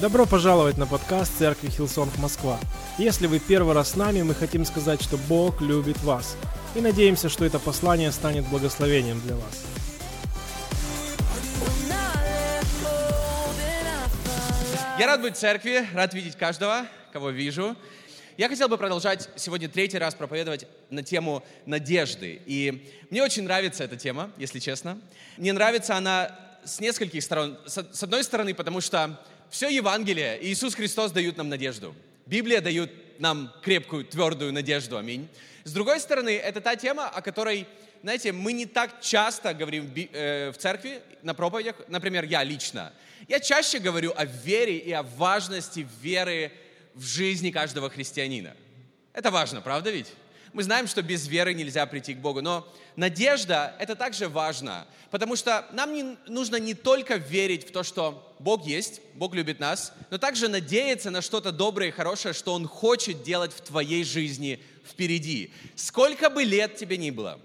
Добро пожаловать на подкаст Церкви Hillsong Москва. Если вы первый раз с нами, мы хотим сказать, что Бог любит вас. И надеемся, что это послание станет благословением для вас. Я рад быть в церкви, рад видеть каждого, кого вижу. Я хотел бы продолжать сегодня третий раз проповедовать на тему надежды. И мне очень нравится эта тема, если честно. Мне нравится она с нескольких сторон. С одной стороны, потому что все Евангелие и Иисус Христос дают нам надежду. Библия дает нам крепкую, твердую надежду. Аминь. С другой стороны, это та тема, о которой, знаете, мы не так часто говорим в э, церкви, на проповедях. Например, я лично. Я чаще говорю о вере и о важности веры в жизни каждого христианина. Это важно, правда ведь? Мы знаем, что без веры нельзя прийти к Богу, но надежда – это также важно, потому что нам не, нужно не только верить в то, что Бог есть, Бог любит нас, но также надеяться на что-то доброе и хорошее, что Он хочет делать в твоей жизни впереди. Сколько бы лет тебе ни было,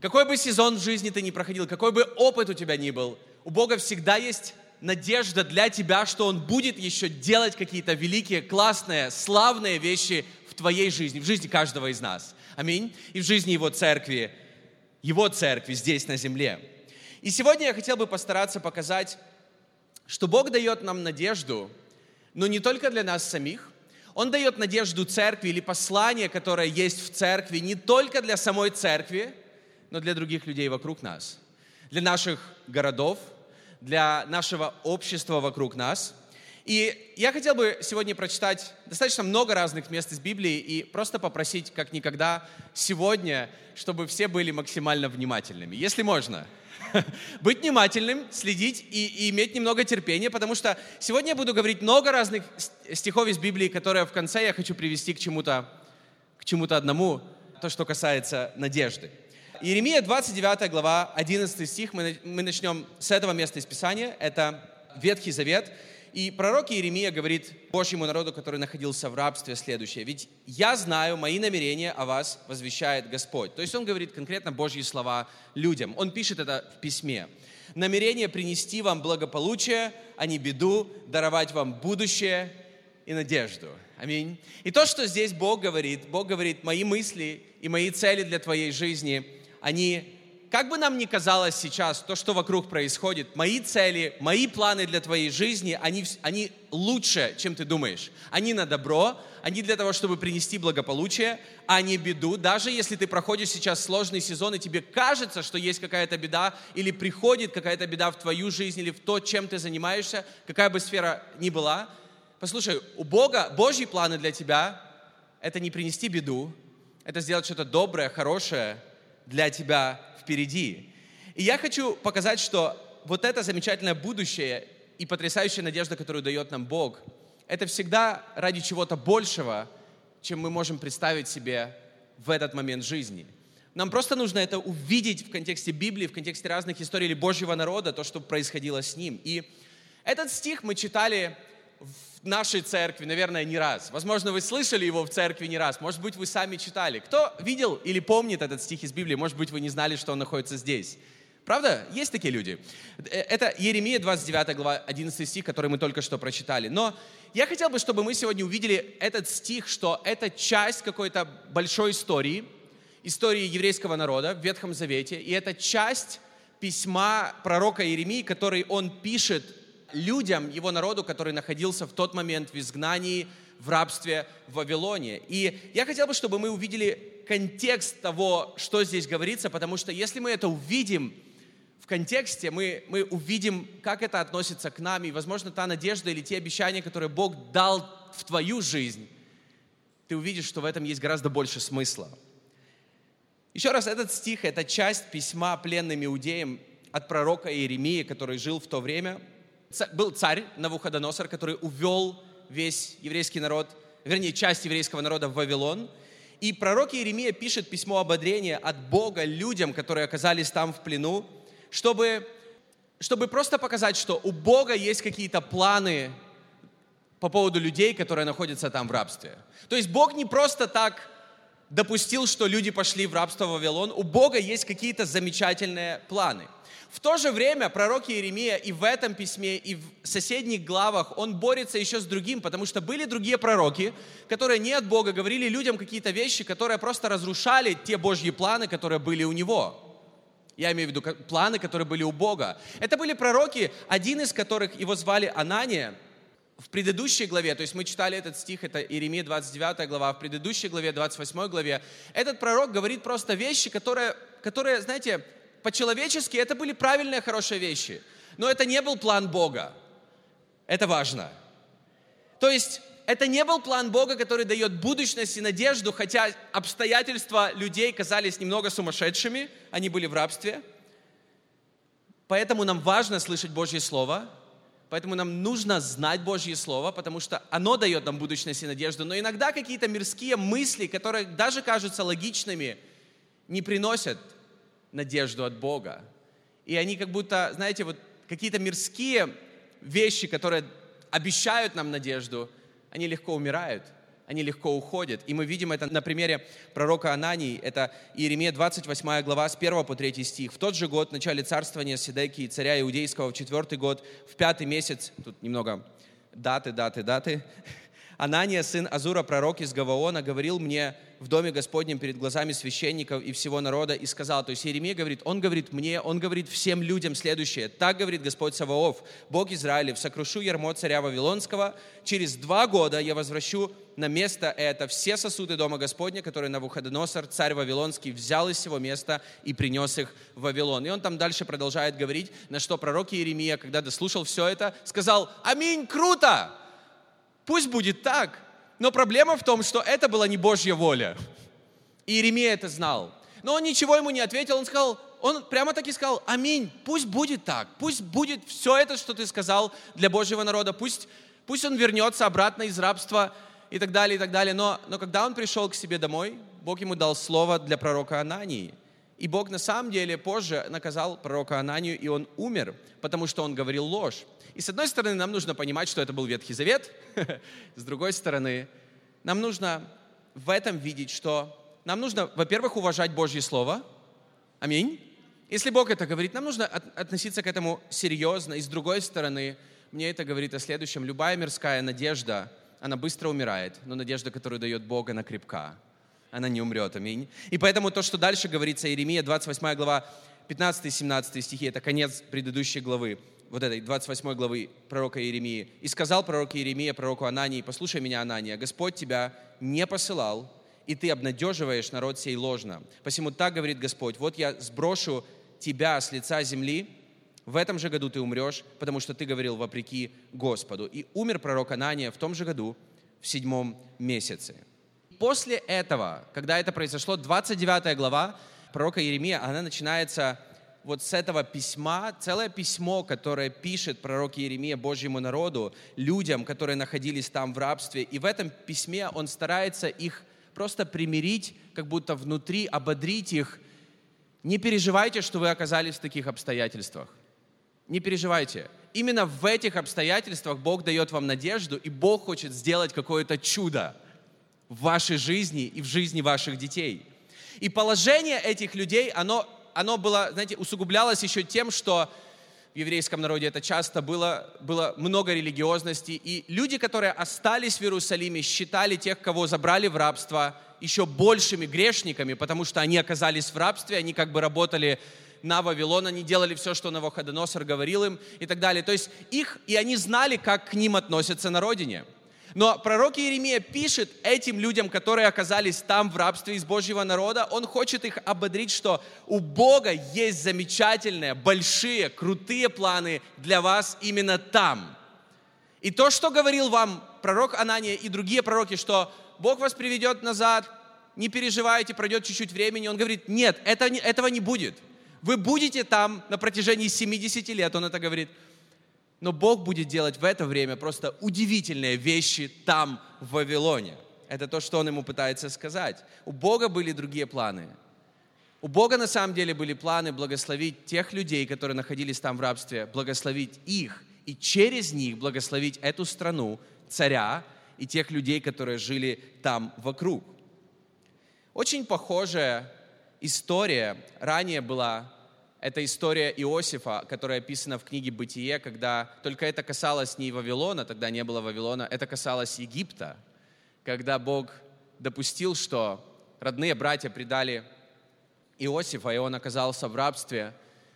какой бы сезон в жизни ты ни проходил, какой бы опыт у тебя ни был, у Бога всегда есть надежда для тебя, что Он будет еще делать какие-то великие, классные, славные вещи в твоей жизни, в жизни каждого из нас. Аминь. И в жизни Его церкви, Его церкви здесь на земле. И сегодня я хотел бы постараться показать, что Бог дает нам надежду, но не только для нас самих. Он дает надежду церкви или послание, которое есть в церкви, не только для самой церкви, но для других людей вокруг нас, для наших городов, для нашего общества вокруг нас – и я хотел бы сегодня прочитать достаточно много разных мест из Библии и просто попросить, как никогда, сегодня, чтобы все были максимально внимательными, если можно. Быть внимательным, следить и, и иметь немного терпения, потому что сегодня я буду говорить много разных стихов из Библии, которые в конце я хочу привести к чему-то к чему-то одному, то, что касается надежды. Иеремия 29 глава, 11 стих, мы, мы начнем с этого места из Писания, это Ветхий Завет. И пророк Иеремия говорит Божьему народу, который находился в рабстве, следующее. «Ведь я знаю мои намерения о вас, возвещает Господь». То есть он говорит конкретно Божьи слова людям. Он пишет это в письме. «Намерение принести вам благополучие, а не беду, даровать вам будущее и надежду». Аминь. И то, что здесь Бог говорит, Бог говорит, мои мысли и мои цели для твоей жизни, они как бы нам ни казалось сейчас то, что вокруг происходит, мои цели, мои планы для твоей жизни, они, они лучше, чем ты думаешь. Они на добро, они для того, чтобы принести благополучие, а не беду. Даже если ты проходишь сейчас сложный сезон, и тебе кажется, что есть какая-то беда, или приходит какая-то беда в твою жизнь, или в то, чем ты занимаешься, какая бы сфера ни была, послушай, у Бога, Божьи планы для тебя – это не принести беду, это сделать что-то доброе, хорошее для тебя впереди. И я хочу показать, что вот это замечательное будущее и потрясающая надежда, которую дает нам Бог, это всегда ради чего-то большего, чем мы можем представить себе в этот момент жизни. Нам просто нужно это увидеть в контексте Библии, в контексте разных историй или Божьего народа, то, что происходило с ним. И этот стих мы читали в нашей церкви, наверное, не раз. Возможно, вы слышали его в церкви не раз. Может быть, вы сами читали. Кто видел или помнит этот стих из Библии? Может быть, вы не знали, что он находится здесь. Правда? Есть такие люди. Э, это Еремия 29 глава, 11 стих, который мы только что прочитали. Но я хотел бы, чтобы мы сегодня увидели этот стих, что это часть какой-то большой истории, истории еврейского народа в Ветхом Завете, и это часть письма пророка Иеремии, который он пишет людям, его народу, который находился в тот момент в изгнании, в рабстве в Вавилоне. И я хотел бы, чтобы мы увидели контекст того, что здесь говорится, потому что если мы это увидим в контексте, мы, мы увидим, как это относится к нам, и, возможно, та надежда или те обещания, которые Бог дал в твою жизнь, ты увидишь, что в этом есть гораздо больше смысла. Еще раз, этот стих – это часть письма пленным иудеям от пророка Иеремии, который жил в то время – был царь Навуходоносор, который увел весь еврейский народ, вернее, часть еврейского народа в Вавилон. И пророк Иеремия пишет письмо ободрения от Бога людям, которые оказались там в плену, чтобы, чтобы просто показать, что у Бога есть какие-то планы по поводу людей, которые находятся там в рабстве. То есть Бог не просто так допустил, что люди пошли в рабство в Вавилон. У Бога есть какие-то замечательные планы. В то же время пророк Иеремия и в этом письме, и в соседних главах, он борется еще с другим, потому что были другие пророки, которые не от Бога говорили людям какие-то вещи, которые просто разрушали те Божьи планы, которые были у него. Я имею в виду планы, которые были у Бога. Это были пророки, один из которых его звали Анания, в предыдущей главе, то есть мы читали этот стих, это Иеремия 29 глава, в предыдущей главе, 28 главе, этот пророк говорит просто вещи, которые, которые знаете, по-человечески это были правильные, хорошие вещи. Но это не был план Бога. Это важно. То есть это не был план Бога, который дает будущность и надежду, хотя обстоятельства людей казались немного сумасшедшими, они были в рабстве. Поэтому нам важно слышать Божье Слово, Поэтому нам нужно знать Божье Слово, потому что оно дает нам будущность и надежду. Но иногда какие-то мирские мысли, которые даже кажутся логичными, не приносят надежду от Бога. И они как будто, знаете, вот какие-то мирские вещи, которые обещают нам надежду, они легко умирают они легко уходят. И мы видим это на примере пророка Анании. Это Иеремия 28 глава с 1 по 3 стих. «В тот же год, в начале царствования Седекии, царя Иудейского, в четвертый год, в пятый месяц...» Тут немного даты, даты, даты. Анания, сын Азура, пророк из Гаваона, говорил мне в доме Господнем перед глазами священников и всего народа и сказал, то есть Иеремия говорит, он говорит мне, он говорит всем людям следующее, так говорит Господь Саваоф, Бог Израилев, сокрушу ярмо царя Вавилонского, через два года я возвращу на место это все сосуды дома Господня, которые Навуходоносор, царь Вавилонский, взял из всего места и принес их в Вавилон. И он там дальше продолжает говорить, на что пророк Иеремия, когда дослушал все это, сказал, аминь, круто! Пусть будет так, но проблема в том, что это была не Божья воля. И Иеремия это знал. Но он ничего ему не ответил, он сказал, он прямо так и сказал, аминь, пусть будет так, пусть будет все это, что ты сказал для Божьего народа, пусть, пусть он вернется обратно из рабства и так далее, и так далее. Но, но когда он пришел к себе домой, Бог ему дал слово для пророка Анании. И Бог на самом деле позже наказал пророка Ананию, и он умер, потому что он говорил ложь. И с одной стороны, нам нужно понимать, что это был Ветхий Завет. С другой стороны, нам нужно в этом видеть, что нам нужно, во-первых, уважать Божье Слово. Аминь. Если Бог это говорит, нам нужно относиться к этому серьезно. И с другой стороны, мне это говорит о следующем. Любая мирская надежда, она быстро умирает, но надежда, которую дает Бог, она крепка. Она не умрет. Аминь. И поэтому то, что дальше говорится, Иеремия, 28 глава, 15-17 стихи, это конец предыдущей главы вот этой 28 главы пророка Иеремии. «И сказал пророк Иеремия пророку Анании, послушай меня, Анания, Господь тебя не посылал, и ты обнадеживаешь народ сей ложно. Посему так говорит Господь, вот я сброшу тебя с лица земли, в этом же году ты умрешь, потому что ты говорил вопреки Господу. И умер пророк Анания в том же году, в седьмом месяце. После этого, когда это произошло, 29 глава пророка Иеремия, она начинается вот с этого письма, целое письмо, которое пишет пророк Иеремия Божьему народу, людям, которые находились там в рабстве. И в этом письме он старается их просто примирить, как будто внутри, ободрить их. Не переживайте, что вы оказались в таких обстоятельствах. Не переживайте. Именно в этих обстоятельствах Бог дает вам надежду, и Бог хочет сделать какое-то чудо в вашей жизни и в жизни ваших детей. И положение этих людей, оно оно было, знаете, усугублялось еще тем, что в еврейском народе это часто было, было много религиозности, и люди, которые остались в Иерусалиме, считали тех, кого забрали в рабство, еще большими грешниками, потому что они оказались в рабстве, они как бы работали на Вавилон, они делали все, что Навуходоносор говорил им и так далее. То есть их, и они знали, как к ним относятся на родине. Но пророк Иеремия пишет этим людям, которые оказались там в рабстве из Божьего народа, он хочет их ободрить, что у Бога есть замечательные, большие, крутые планы для вас именно там. И то, что говорил вам пророк Анания и другие пророки, что Бог вас приведет назад, не переживайте, пройдет чуть-чуть времени, он говорит, нет, это, этого не будет. Вы будете там на протяжении 70 лет, он это говорит. Но Бог будет делать в это время просто удивительные вещи там, в Вавилоне. Это то, что он ему пытается сказать. У Бога были другие планы. У Бога на самом деле были планы благословить тех людей, которые находились там в рабстве, благословить их и через них благословить эту страну, царя и тех людей, которые жили там вокруг. Очень похожая история ранее была это история Иосифа, которая описана в книге «Бытие», когда только это касалось не Вавилона, тогда не было Вавилона, это касалось Египта, когда Бог допустил, что родные братья предали Иосифа, и он оказался в рабстве,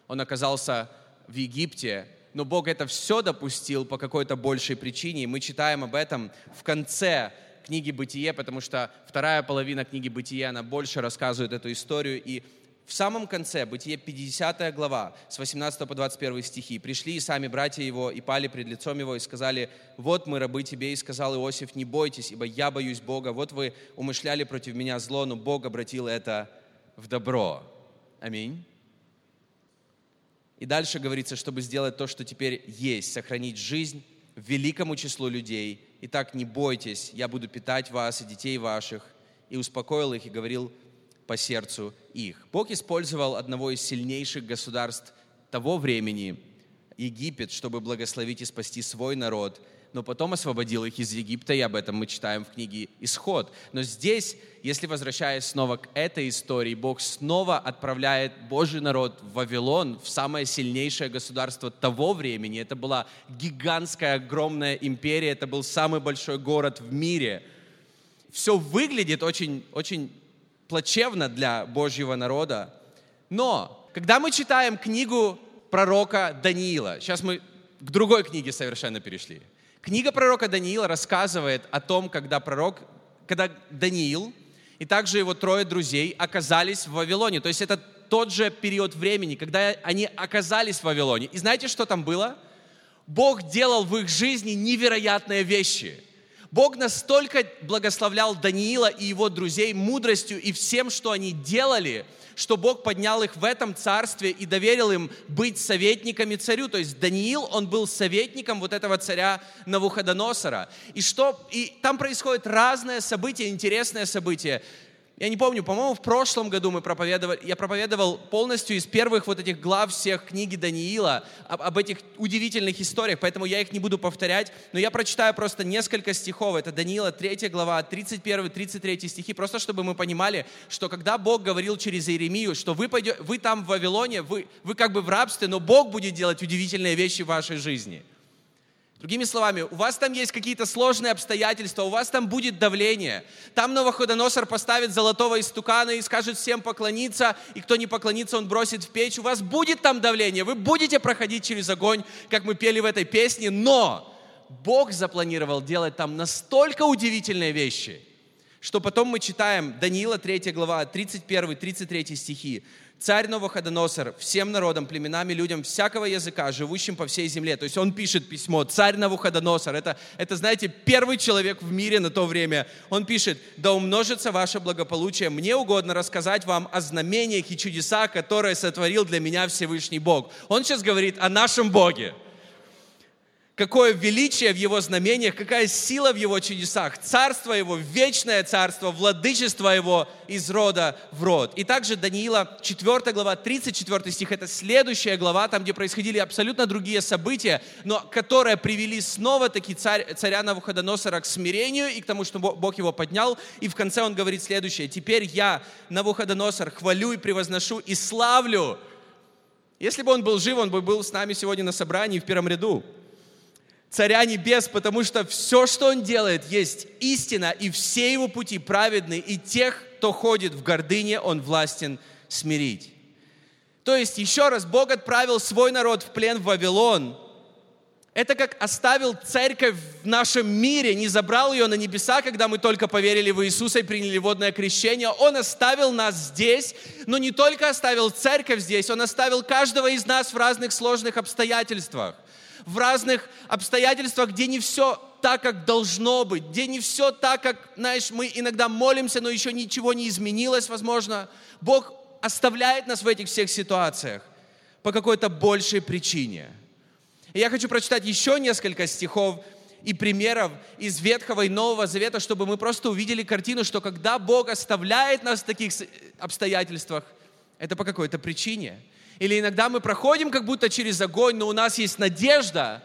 он оказался в Египте, но Бог это все допустил по какой-то большей причине, и мы читаем об этом в конце книги «Бытие», потому что вторая половина книги «Бытие», она больше рассказывает эту историю, и в самом конце, Бытие 50 глава, с 18 по 21 стихи, пришли и сами братья его, и пали пред лицом его, и сказали, вот мы рабы тебе, и сказал Иосиф, не бойтесь, ибо я боюсь Бога, вот вы умышляли против меня зло, но Бог обратил это в добро. Аминь. И дальше говорится, чтобы сделать то, что теперь есть, сохранить жизнь великому числу людей. Итак, не бойтесь, я буду питать вас и детей ваших. И успокоил их и говорил, по сердцу их. Бог использовал одного из сильнейших государств того времени, Египет, чтобы благословить и спасти свой народ, но потом освободил их из Египта, и об этом мы читаем в книге «Исход». Но здесь, если возвращаясь снова к этой истории, Бог снова отправляет Божий народ в Вавилон, в самое сильнейшее государство того времени. Это была гигантская, огромная империя, это был самый большой город в мире. Все выглядит очень, очень плачевно для Божьего народа. Но, когда мы читаем книгу пророка Даниила, сейчас мы к другой книге совершенно перешли. Книга пророка Даниила рассказывает о том, когда пророк, когда Даниил и также его трое друзей оказались в Вавилоне. То есть это тот же период времени, когда они оказались в Вавилоне. И знаете, что там было? Бог делал в их жизни невероятные вещи – Бог настолько благословлял Даниила и его друзей мудростью и всем, что они делали, что Бог поднял их в этом царстве и доверил им быть советниками царю. То есть Даниил, он был советником вот этого царя Навуходоносора. И, что, и там происходят разные события, интересные события я не помню, по-моему, в прошлом году мы проповедовали, я проповедовал полностью из первых вот этих глав всех книги Даниила об, об этих удивительных историях, поэтому я их не буду повторять, но я прочитаю просто несколько стихов. Это Даниила 3 глава, 31-33 стихи, просто чтобы мы понимали, что когда Бог говорил через Иеремию, что вы, пойдете, вы там в Вавилоне, вы, вы как бы в рабстве, но Бог будет делать удивительные вещи в вашей жизни – Другими словами, у вас там есть какие-то сложные обстоятельства, у вас там будет давление. Там Новоходоносор поставит золотого истукана и скажет всем поклониться, и кто не поклонится, он бросит в печь. У вас будет там давление, вы будете проходить через огонь, как мы пели в этой песне, но Бог запланировал делать там настолько удивительные вещи, что потом мы читаем Даниила 3 глава, 31-33 стихи, царь Новоходоносор всем народам, племенам и людям всякого языка, живущим по всей земле. То есть он пишет письмо, царь Новоходоносор, это, это, знаете, первый человек в мире на то время. Он пишет, да умножится ваше благополучие. Мне угодно рассказать вам о знамениях и чудесах, которые сотворил для меня Всевышний Бог. Он сейчас говорит о нашем Боге какое величие в Его знамениях, какая сила в Его чудесах. Царство Его, вечное царство, владычество Его из рода в род. И также Даниила 4 глава, 34 стих, это следующая глава, там, где происходили абсолютно другие события, но которые привели снова-таки царь, царя Навуходоносора к смирению и к тому, что Бог его поднял. И в конце он говорит следующее. «Теперь я, Навуходоносор, хвалю и превозношу и славлю». Если бы он был жив, он бы был с нами сегодня на собрании в первом ряду. Царя Небес, потому что все, что Он делает, есть истина, и все Его пути праведны, и тех, кто ходит в гордыне, Он властен смирить. То есть, еще раз, Бог отправил свой народ в плен в Вавилон. Это как оставил церковь в нашем мире, не забрал ее на небеса, когда мы только поверили в Иисуса и приняли водное крещение. Он оставил нас здесь, но не только оставил церковь здесь, Он оставил каждого из нас в разных сложных обстоятельствах в разных обстоятельствах, где не все так, как должно быть, где не все так, как, знаешь, мы иногда молимся, но еще ничего не изменилось, возможно. Бог оставляет нас в этих всех ситуациях по какой-то большей причине. И я хочу прочитать еще несколько стихов и примеров из Ветхого и Нового Завета, чтобы мы просто увидели картину, что когда Бог оставляет нас в таких обстоятельствах, это по какой-то причине. Или иногда мы проходим как будто через огонь, но у нас есть надежда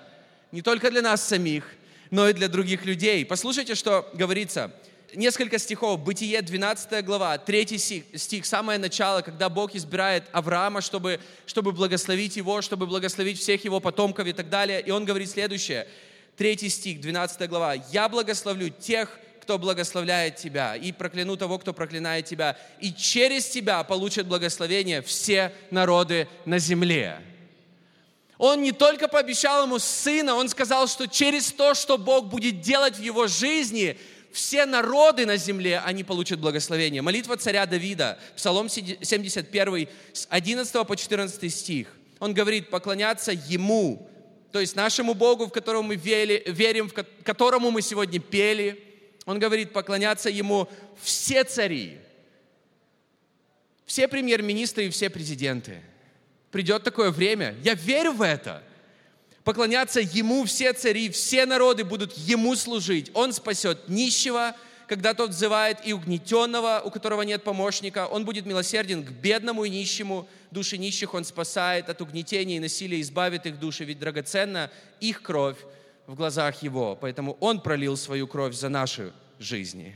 не только для нас самих, но и для других людей. Послушайте, что говорится. несколько стихов. Бытие, 12 глава, 3 стих, стих, самое начало, когда Бог избирает Авраама, чтобы, чтобы благословить его, чтобы благословить всех его потомков и так далее. И он говорит следующее. 3 стих, 12 глава. «Я благословлю тех, кто благословляет тебя, и прокляну того, кто проклинает тебя, и через тебя получат благословение все народы на земле». Он не только пообещал ему сына, он сказал, что через то, что Бог будет делать в его жизни, все народы на земле, они получат благословение. Молитва царя Давида, Псалом 71, с 11 по 14 стих. Он говорит, поклоняться Ему, то есть нашему Богу, в которого мы верим, в которому мы сегодня пели. Он говорит, поклоняться Ему все цари, все премьер-министры и все президенты. Придет такое время, я верю в это – поклоняться Ему все цари, все народы будут Ему служить. Он спасет нищего, когда тот взывает, и угнетенного, у которого нет помощника. Он будет милосерден к бедному и нищему. Души нищих Он спасает от угнетения и насилия, избавит их души, ведь драгоценна их кровь в глазах Его. Поэтому Он пролил свою кровь за наши жизни.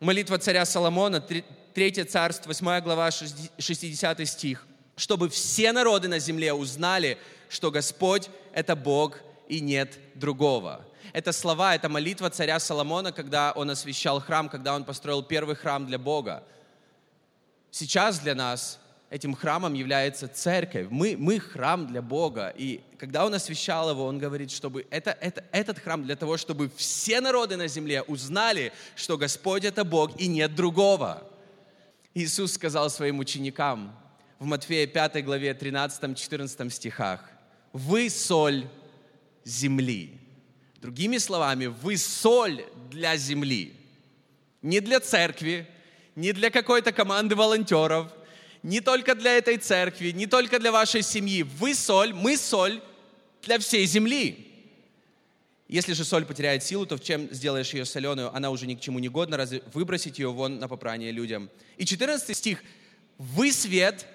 Молитва царя Соломона, 3 царство, 8 глава, 60 стих. «Чтобы все народы на земле узнали, что Господь – это Бог и нет другого. Это слова, это молитва царя Соломона, когда он освящал храм, когда он построил первый храм для Бога. Сейчас для нас этим храмом является церковь. Мы, мы храм для Бога. И когда он освящал его, он говорит, чтобы это, это, этот храм для того, чтобы все народы на земле узнали, что Господь это Бог и нет другого. Иисус сказал своим ученикам в Матфея 5 главе 13-14 стихах, вы соль земли. Другими словами, вы соль для земли. Не для церкви, не для какой-то команды волонтеров, не только для этой церкви, не только для вашей семьи. Вы соль, мы соль для всей земли. Если же соль потеряет силу, то в чем сделаешь ее соленую? Она уже ни к чему не годна, разве выбросить ее вон на попрание людям? И 14 стих. Вы свет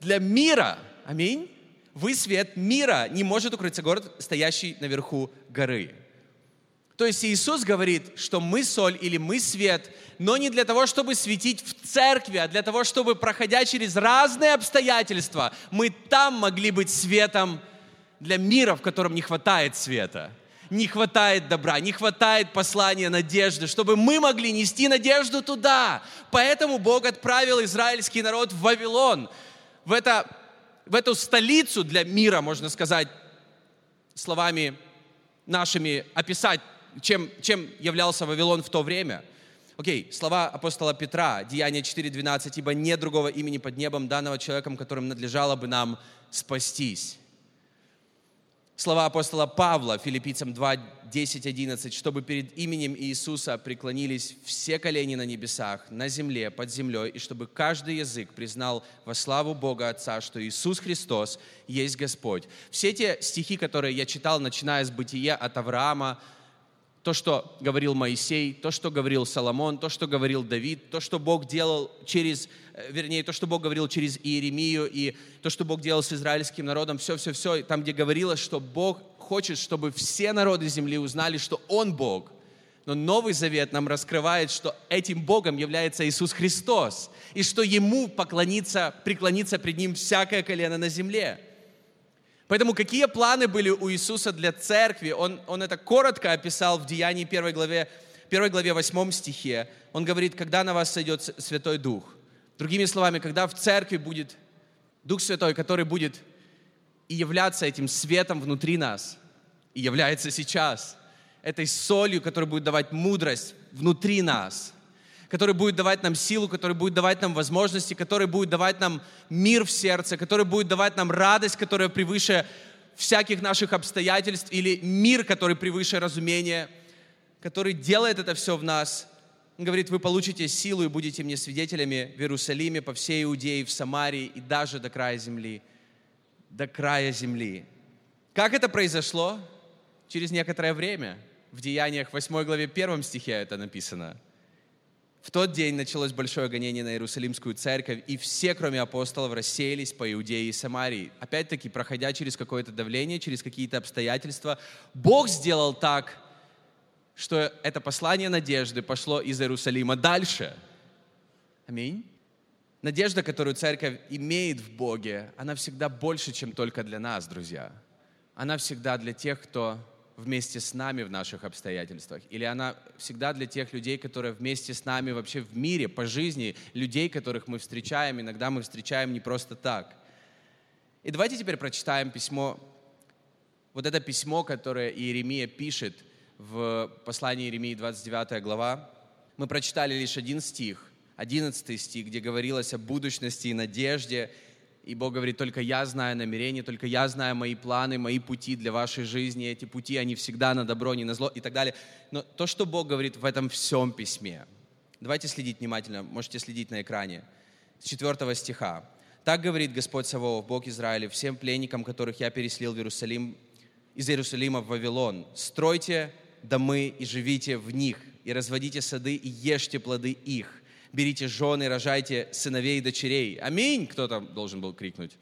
для мира. Аминь. Вы свет мира, не может укрыться город, стоящий наверху горы. То есть Иисус говорит, что мы соль или мы свет, но не для того, чтобы светить в церкви, а для того, чтобы, проходя через разные обстоятельства, мы там могли быть светом для мира, в котором не хватает света, не хватает добра, не хватает послания надежды, чтобы мы могли нести надежду туда. Поэтому Бог отправил израильский народ в Вавилон, в это в эту столицу для мира, можно сказать, словами нашими описать, чем, чем являлся Вавилон в то время. Окей, okay, слова апостола Петра, Деяние 4.12, «Ибо нет другого имени под небом, данного человеком, которым надлежало бы нам спастись» слова апостола Павла, филиппийцам 2, 10, 11, чтобы перед именем Иисуса преклонились все колени на небесах, на земле, под землей, и чтобы каждый язык признал во славу Бога Отца, что Иисус Христос есть Господь. Все те стихи, которые я читал, начиная с бытия от Авраама, то, что говорил Моисей, то, что говорил Соломон, то, что говорил Давид, то, что Бог делал через, э, вернее, то, что Бог говорил через Иеремию, и то, что Бог делал с израильским народом, все-все-все, там, где говорилось, что Бог хочет, чтобы все народы земли узнали, что Он Бог. Но Новый Завет нам раскрывает, что этим Богом является Иисус Христос, и что Ему поклониться, преклониться пред Ним всякое колено на земле. Поэтому какие планы были у Иисуса для церкви? Он, он это коротко описал в Деянии 1 главе, 1 главе 8 стихе. Он говорит, когда на вас сойдет Святой Дух. Другими словами, когда в церкви будет Дух Святой, который будет и являться этим светом внутри нас, и является сейчас, этой солью, которая будет давать мудрость внутри нас – который будет давать нам силу, который будет давать нам возможности, который будет давать нам мир в сердце, который будет давать нам радость, которая превыше всяких наших обстоятельств, или мир, который превыше разумения, который делает это все в нас. Он говорит, вы получите силу и будете мне свидетелями в Иерусалиме, по всей Иудее, в Самарии и даже до края земли. До края земли. Как это произошло? Через некоторое время. В Деяниях 8 главе 1 стихе это написано – в тот день началось большое гонение на Иерусалимскую церковь, и все, кроме апостолов, рассеялись по Иудее и Самарии. Опять-таки, проходя через какое-то давление, через какие-то обстоятельства, Бог сделал так, что это послание надежды пошло из Иерусалима дальше. Аминь. Надежда, которую церковь имеет в Боге, она всегда больше, чем только для нас, друзья. Она всегда для тех, кто вместе с нами в наших обстоятельствах. Или она всегда для тех людей, которые вместе с нами вообще в мире, по жизни, людей, которых мы встречаем. Иногда мы встречаем не просто так. И давайте теперь прочитаем письмо, вот это письмо, которое Иеремия пишет в послании Иеремии 29 глава. Мы прочитали лишь один стих, 11 стих, где говорилось о будущности и надежде, и Бог говорит, только я знаю намерения, только я знаю мои планы, мои пути для вашей жизни. Эти пути, они всегда на добро, не на зло и так далее. Но то, что Бог говорит в этом всем письме, давайте следить внимательно, можете следить на экране, с 4 стиха. «Так говорит Господь Саваоф, Бог Израиля, всем пленникам, которых я переселил в Иерусалим, из Иерусалима в Вавилон. Стройте домы и живите в них, и разводите сады и ешьте плоды их берите жены, рожайте сыновей и дочерей. Аминь, кто-то должен был крикнуть.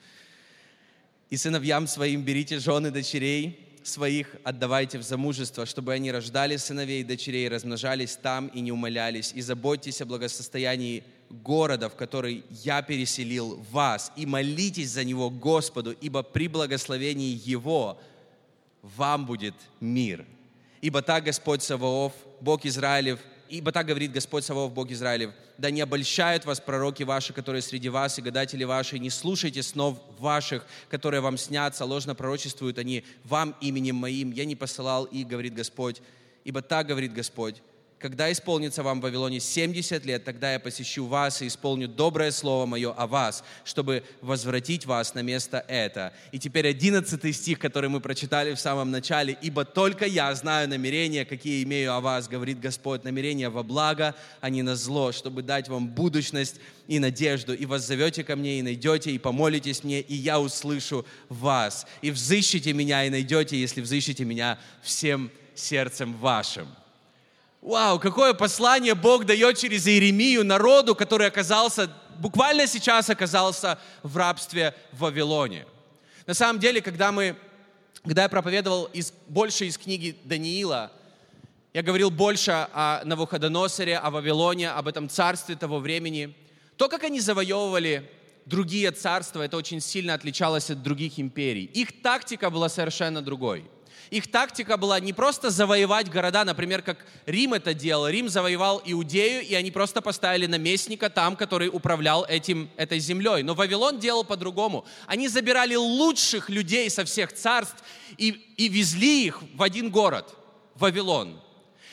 И сыновьям своим берите жены дочерей своих, отдавайте в замужество, чтобы они рождали сыновей и дочерей, размножались там и не умолялись. И заботьтесь о благосостоянии города, в который я переселил вас, и молитесь за него Господу, ибо при благословении Его вам будет мир. Ибо так Господь Саваоф, Бог Израилев, Ибо так говорит Господь Савов, Бог Израилев, да не обольщают вас пророки ваши, которые среди вас, и гадатели ваши, не слушайте снов ваших, которые вам снятся, ложно пророчествуют они вам именем моим, я не посылал их, говорит Господь. Ибо так говорит Господь, когда исполнится вам в Вавилоне 70 лет, тогда я посещу вас и исполню доброе слово мое о вас, чтобы возвратить вас на место это. И теперь 11 стих, который мы прочитали в самом начале. «Ибо только я знаю намерения, какие имею о вас, говорит Господь, намерения во благо, а не на зло, чтобы дать вам будущность и надежду. И вас зовете ко мне, и найдете, и помолитесь мне, и я услышу вас. И взыщите меня, и найдете, если взыщите меня всем сердцем вашим». Вау, какое послание Бог дает через Иеремию народу, который оказался, буквально сейчас оказался в рабстве в Вавилоне. На самом деле, когда, мы, когда я проповедовал из, больше из книги Даниила, я говорил больше о Навуходоносоре, о Вавилоне, об этом царстве того времени. То, как они завоевывали другие царства, это очень сильно отличалось от других империй. Их тактика была совершенно другой – их тактика была не просто завоевать города, например, как Рим это делал. Рим завоевал Иудею, и они просто поставили наместника там, который управлял этим, этой землей. Но Вавилон делал по-другому. Они забирали лучших людей со всех царств и, и везли их в один город, Вавилон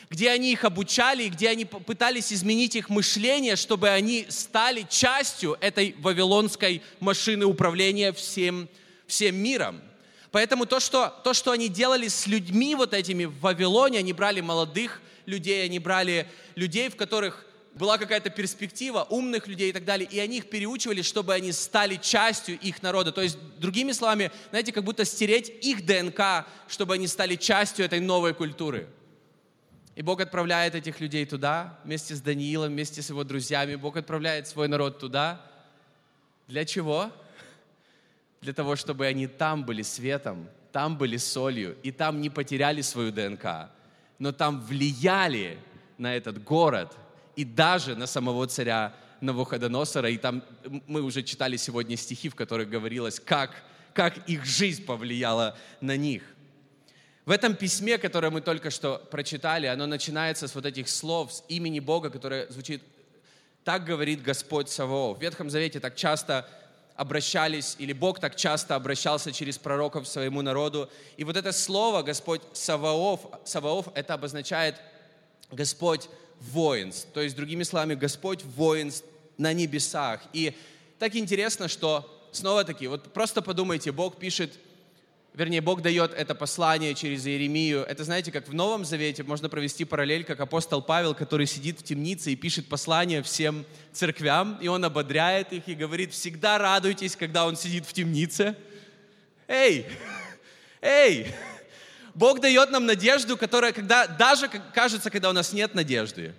где они их обучали, где они пытались изменить их мышление, чтобы они стали частью этой вавилонской машины управления всем, всем миром. Поэтому то что, то, что они делали с людьми вот этими в Вавилоне, они брали молодых людей, они брали людей, в которых была какая-то перспектива, умных людей и так далее, и они их переучивали, чтобы они стали частью их народа. То есть, другими словами, знаете, как будто стереть их ДНК, чтобы они стали частью этой новой культуры. И Бог отправляет этих людей туда, вместе с Даниилом, вместе с его друзьями. Бог отправляет свой народ туда. Для чего? для того, чтобы они там были светом, там были солью, и там не потеряли свою ДНК, но там влияли на этот город и даже на самого царя Навуходоносора. И там мы уже читали сегодня стихи, в которых говорилось, как, как их жизнь повлияла на них. В этом письме, которое мы только что прочитали, оно начинается с вот этих слов, с имени Бога, которое звучит «Так говорит Господь Саваоф». В Ветхом Завете так часто обращались, или Бог так часто обращался через пророков к своему народу. И вот это слово Господь Саваоф, Саваоф это обозначает Господь воинств. То есть, другими словами, Господь воинств на небесах. И так интересно, что снова-таки, вот просто подумайте, Бог пишет вернее, Бог дает это послание через Иеремию. Это, знаете, как в Новом Завете можно провести параллель, как апостол Павел, который сидит в темнице и пишет послание всем церквям, и он ободряет их и говорит, всегда радуйтесь, когда он сидит в темнице. Эй, эй, Бог дает нам надежду, которая, когда, даже кажется, когда у нас нет надежды.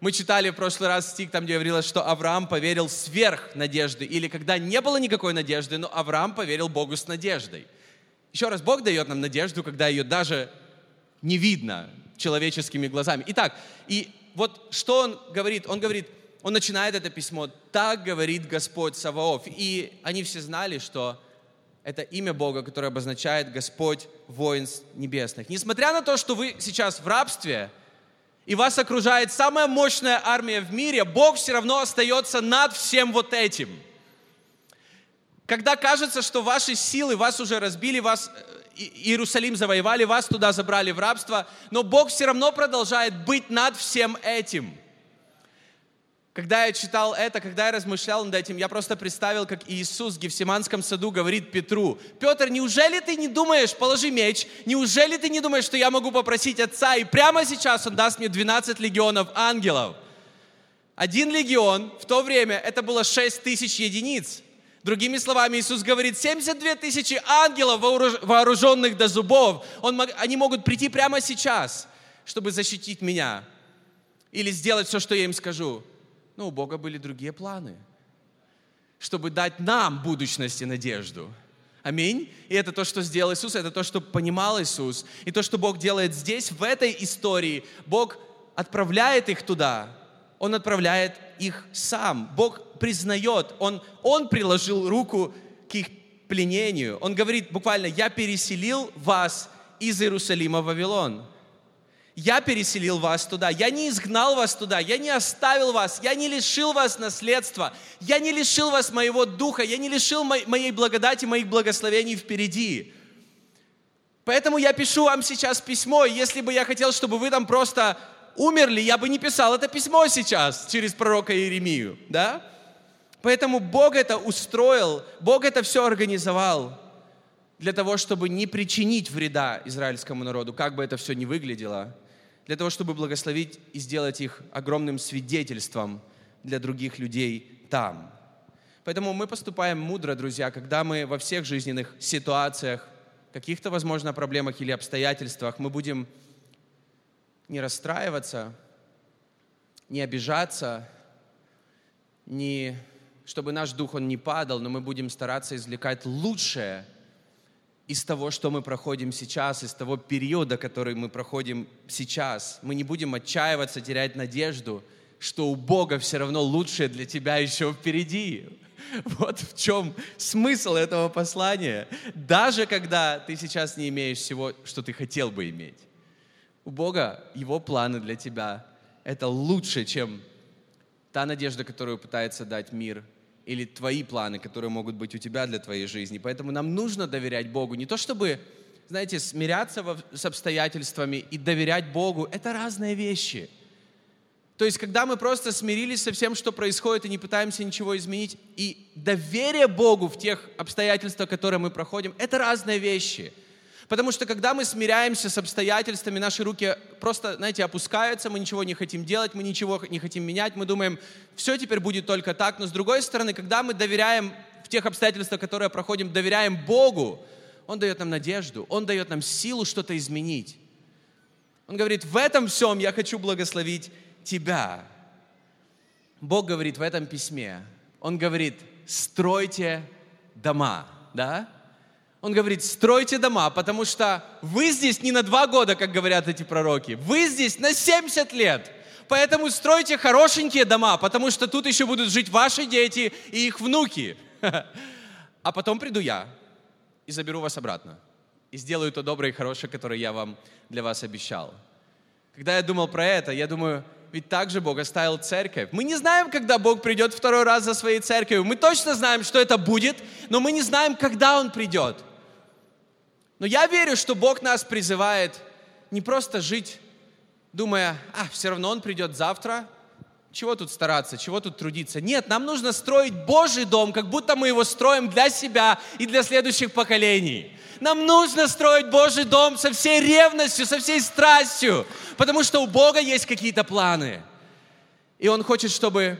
Мы читали в прошлый раз стих, там, где говорилось, что Авраам поверил сверх надежды, или когда не было никакой надежды, но Авраам поверил Богу с надеждой. Еще раз, Бог дает нам надежду, когда ее даже не видно. человеческими глазами. Итак, и вот что он говорит? Он говорит, он начинает это письмо, так говорит Господь Саваоф. И они все знали, что это имя Бога, которое обозначает Господь воинств небесных. Несмотря на то, что вы сейчас в рабстве, и вас окружает самая мощная армия в мире, Бог все равно остается над всем вот этим. Когда кажется, что ваши силы вас уже разбили, вас э, Иерусалим завоевали, вас туда забрали в рабство, но Бог все равно продолжает быть над всем этим – когда я читал это, когда я размышлял над этим, я просто представил, как Иисус в Гефсиманском саду говорит Петру, «Петр, неужели ты не думаешь, положи меч, неужели ты не думаешь, что я могу попросить Отца, и прямо сейчас Он даст мне 12 легионов ангелов?» Один легион в то время это было 6 тысяч единиц. Другими словами, Иисус говорит, 72 тысячи ангелов, вооруженных до зубов, он, они могут прийти прямо сейчас, чтобы защитить меня или сделать все, что я им скажу. Но у Бога были другие планы, чтобы дать нам будущность и надежду. Аминь. И это то, что сделал Иисус, это то, что понимал Иисус. И то, что Бог делает здесь, в этой истории, Бог отправляет их туда. Он отправляет их сам. Бог признает, Он, он приложил руку к их пленению. Он говорит буквально, я переселил вас из Иерусалима в Вавилон. Я переселил вас туда, я не изгнал вас туда, я не оставил вас, я не лишил вас наследства, я не лишил вас моего духа, я не лишил моей благодати, моих благословений впереди. Поэтому я пишу вам сейчас письмо, если бы я хотел, чтобы вы там просто умерли, я бы не писал это письмо сейчас через пророка Иеремию, да? Поэтому Бог это устроил, Бог это все организовал для того, чтобы не причинить вреда израильскому народу, как бы это все ни выглядело для того, чтобы благословить и сделать их огромным свидетельством для других людей там. Поэтому мы поступаем мудро, друзья, когда мы во всех жизненных ситуациях, каких-то, возможно, проблемах или обстоятельствах, мы будем не расстраиваться, не обижаться, не, чтобы наш дух он не падал, но мы будем стараться извлекать лучшее – из того, что мы проходим сейчас, из того периода, который мы проходим сейчас. Мы не будем отчаиваться, терять надежду, что у Бога все равно лучшее для тебя еще впереди. Вот в чем смысл этого послания. Даже когда ты сейчас не имеешь всего, что ты хотел бы иметь. У Бога Его планы для тебя — это лучше, чем та надежда, которую пытается дать мир — или твои планы, которые могут быть у тебя для твоей жизни. Поэтому нам нужно доверять Богу. Не то чтобы, знаете, смиряться с обстоятельствами и доверять Богу. Это разные вещи. То есть, когда мы просто смирились со всем, что происходит, и не пытаемся ничего изменить, и доверие Богу в тех обстоятельствах, которые мы проходим, это разные вещи. Потому что когда мы смиряемся с обстоятельствами, наши руки просто, знаете, опускаются, мы ничего не хотим делать, мы ничего не хотим менять, мы думаем, все теперь будет только так. Но с другой стороны, когда мы доверяем в тех обстоятельствах, которые проходим, доверяем Богу, Он дает нам надежду, Он дает нам силу что-то изменить. Он говорит, в этом всем я хочу благословить тебя. Бог говорит в этом письме, Он говорит, стройте дома, да? Он говорит, стройте дома, потому что вы здесь не на два года, как говорят эти пророки. Вы здесь на 70 лет. Поэтому стройте хорошенькие дома, потому что тут еще будут жить ваши дети и их внуки. А потом приду я и заберу вас обратно. И сделаю то доброе и хорошее, которое я вам для вас обещал. Когда я думал про это, я думаю, ведь также Бог оставил церковь. Мы не знаем, когда Бог придет второй раз за своей церковью. Мы точно знаем, что это будет, но мы не знаем, когда Он придет. Но я верю, что Бог нас призывает не просто жить, думая, а, все равно Он придет завтра, чего тут стараться, чего тут трудиться? Нет, нам нужно строить Божий дом, как будто мы его строим для себя и для следующих поколений. Нам нужно строить Божий дом со всей ревностью, со всей страстью, потому что у Бога есть какие-то планы. И Он хочет, чтобы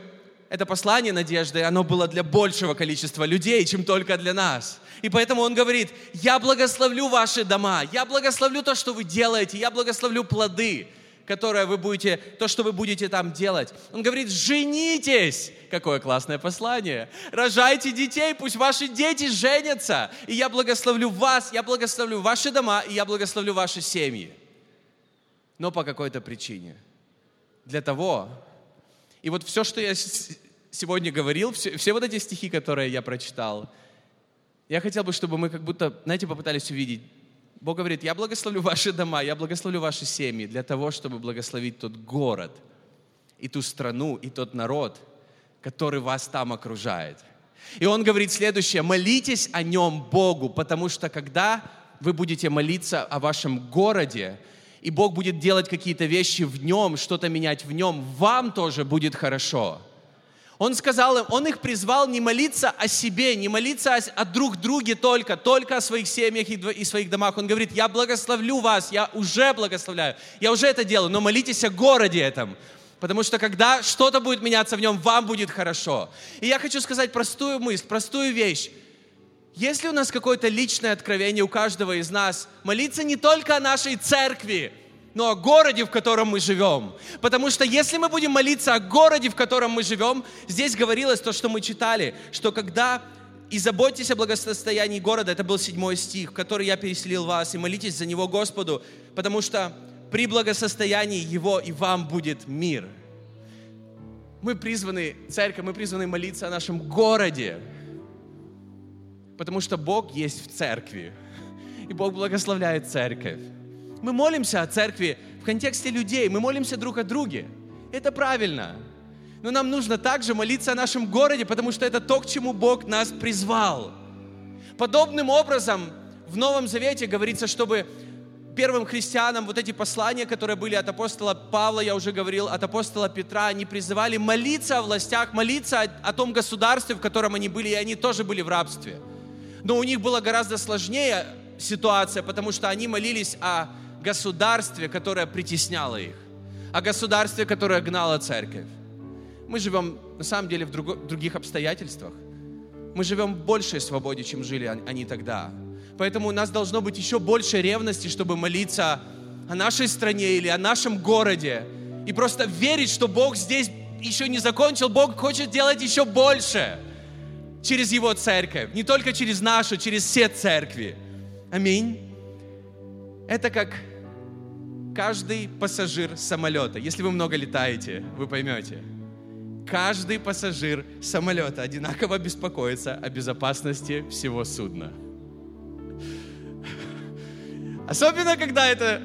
это послание надежды, оно было для большего количества людей, чем только для нас. И поэтому он говорит, я благословлю ваши дома, я благословлю то, что вы делаете, я благословлю плоды, которые вы будете, то, что вы будете там делать. Он говорит, женитесь. Какое классное послание. Рожайте детей, пусть ваши дети женятся. И я благословлю вас, я благословлю ваши дома, и я благословлю ваши семьи. но по какой-то причине. Для того, и вот все, что я сегодня говорил, все, все вот эти стихи, которые я прочитал, я хотел бы, чтобы мы как будто, знаете, попытались увидеть. Бог говорит, я благословлю ваши дома, я благословлю ваши семьи для того, чтобы благословить тот город и ту страну, и тот народ, который вас там окружает. И он говорит следующее, молитесь о нем Богу, потому что когда вы будете молиться о вашем городе, и Бог будет делать какие-то вещи в нем, что-то менять в нем, вам тоже будет хорошо. Он сказал им, он их призвал не молиться о себе, не молиться о, о друг друге только, только о своих семьях и, и своих домах. Он говорит, я благословлю вас, я уже благословляю, я уже это делаю, но молитесь о городе этом, Потому что когда что-то будет меняться в нем, вам будет хорошо. И я хочу сказать простую мысль, простую вещь. Если у нас какое-то личное откровение у каждого из нас, молиться не только о нашей церкви, но о городе, в котором мы живем. Потому что если мы будем молиться о городе, в котором мы живем, здесь говорилось то, что мы читали, что когда и заботьтесь о благосостоянии города, это был седьмой стих, в который я переселил вас, и молитесь за него Господу, потому что при благосостоянии его и вам будет мир. Мы призваны, церковь, мы призваны молиться о нашем городе, потому что Бог есть в церкви, и Бог благословляет церковь. Мы молимся о церкви в контексте людей, мы молимся друг о друге. Это правильно. Но нам нужно также молиться о нашем городе, потому что это то, к чему Бог нас призвал. Подобным образом в Новом Завете говорится, чтобы первым христианам вот эти послания, которые были от апостола Павла, я уже говорил, от апостола Петра, они призывали молиться о властях, молиться о, о том государстве, в котором они были, и они тоже были в рабстве. Но у них была гораздо сложнее ситуация, потому что они молились о государстве, которое притесняло их, о государстве, которое гнало церковь. Мы живем на самом деле в друг, других обстоятельствах. Мы живем в большей свободе, чем жили они тогда. Поэтому у нас должно быть еще больше ревности, чтобы молиться о нашей стране или о нашем городе. И просто верить, что Бог здесь еще не закончил, Бог хочет делать еще больше через Его церковь. Не только через нашу, через все церкви. Аминь. Это как каждый пассажир самолета. Если вы много летаете, вы поймете. Каждый пассажир самолета одинаково беспокоится о безопасности всего судна. Особенно, когда это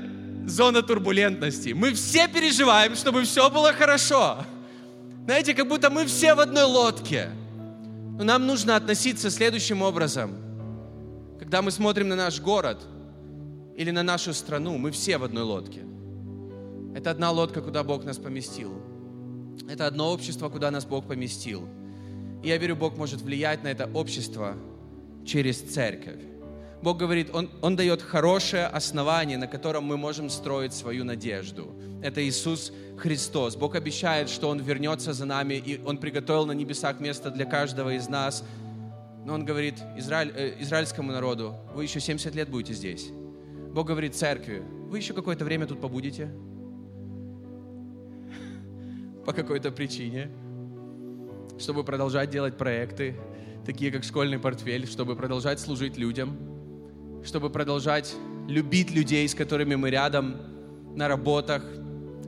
зона турбулентности. Мы все переживаем, чтобы все было хорошо. Знаете, как будто мы все в одной лодке. Но нам нужно относиться следующим образом. Когда мы смотрим на наш город или на нашу страну, мы все в одной лодке. Это одна лодка, куда Бог нас поместил. Это одно общество, куда нас Бог поместил. И я верю, Бог может влиять на это общество через церковь. Бог говорит, он, он дает хорошее основание, на котором мы можем строить свою надежду. Это Иисус Христос. Бог обещает, что Он вернется за нами, и Он приготовил на небесах место для каждого из нас. Но Он говорит Израиль, э, израильскому народу, вы еще 70 лет будете здесь. Бог говорит церкви, вы еще какое-то время тут побудете. По какой-то причине. Чтобы продолжать делать проекты, такие как школьный портфель, чтобы продолжать служить людям – чтобы продолжать любить людей, с которыми мы рядом, на работах,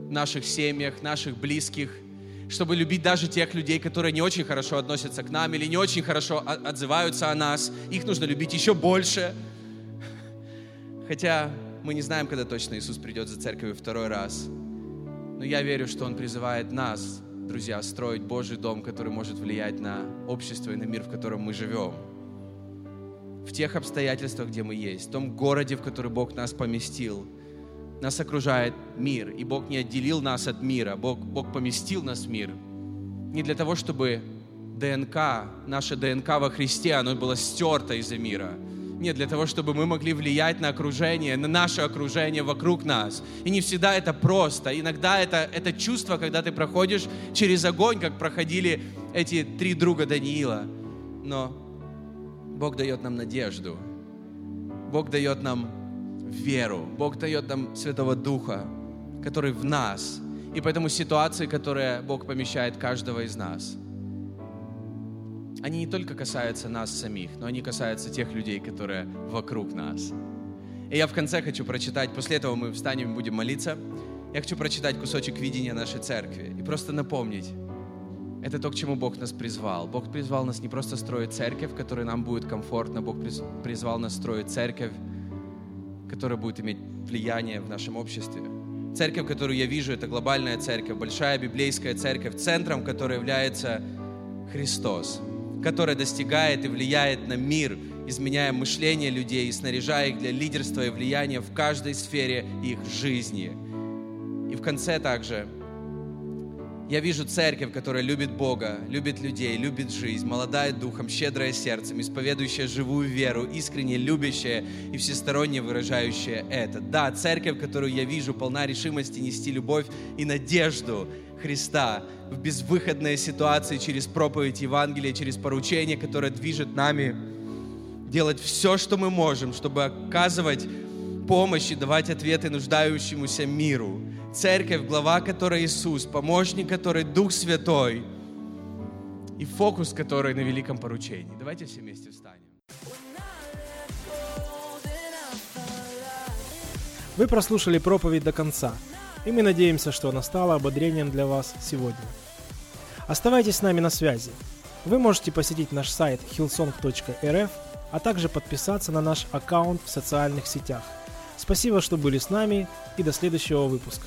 наших семьях, наших близких, чтобы любить даже тех людей, которые не очень хорошо относятся к нам или не очень хорошо отзываются о нас. Их нужно любить еще больше. Хотя мы не знаем, когда точно Иисус придет за церковью второй раз. Но я верю, что Он призывает нас, друзья, строить Божий дом, который может влиять на общество и на мир, в котором мы живем в тех обстоятельствах, где мы есть, в том городе, в который Бог нас поместил. Нас окружает мир, и Бог не отделил нас от мира, Бог, Бог поместил нас в мир. Не для того, чтобы ДНК, наша ДНК во Христе, оно было стерто из-за мира. Нет, для того, чтобы мы могли влиять на окружение, на наше окружение вокруг нас. И не всегда это просто. Иногда это, это чувство, когда ты проходишь через огонь, как проходили эти три друга Даниила. Но Бог дает нам надежду. Бог дает нам веру. Бог дает нам Святого Духа, который в нас. И поэтому ситуации, которые Бог помещает каждого из нас, они не только касаются нас самих, но они касаются тех людей, которые вокруг нас. И я в конце хочу прочитать, после этого мы встанем и будем молиться. Я хочу прочитать кусочек видения нашей церкви и просто напомнить, это то, к чему Бог нас призвал. Бог призвал нас не просто строить церковь, в которой нам будет комфортно, Бог призвал нас строить церковь, которая будет иметь влияние в нашем обществе. Церковь, которую я вижу, это глобальная церковь, большая библейская церковь, центром которой является Христос, которая достигает и влияет на мир, изменяя мышление людей и снаряжая их для лидерства и влияния в каждой сфере их жизни. И в конце также я вижу церковь, которая любит Бога, любит людей, любит жизнь, молодая духом, щедрая сердцем, исповедующая живую веру, искренне любящая и всесторонне выражающая это. Да, церковь, которую я вижу, полна решимости нести любовь и надежду Христа в безвыходные ситуации через проповедь Евангелия, через поручение, которое движет нами делать все, что мы можем, чтобы оказывать помощь и давать ответы нуждающемуся миру церковь, глава которой Иисус, помощник который Дух Святой и фокус который на великом поручении. Давайте все вместе встанем. Вы прослушали проповедь до конца, и мы надеемся, что она стала ободрением для вас сегодня. Оставайтесь с нами на связи. Вы можете посетить наш сайт hillsong.rf, а также подписаться на наш аккаунт в социальных сетях – Спасибо, что были с нами и до следующего выпуска.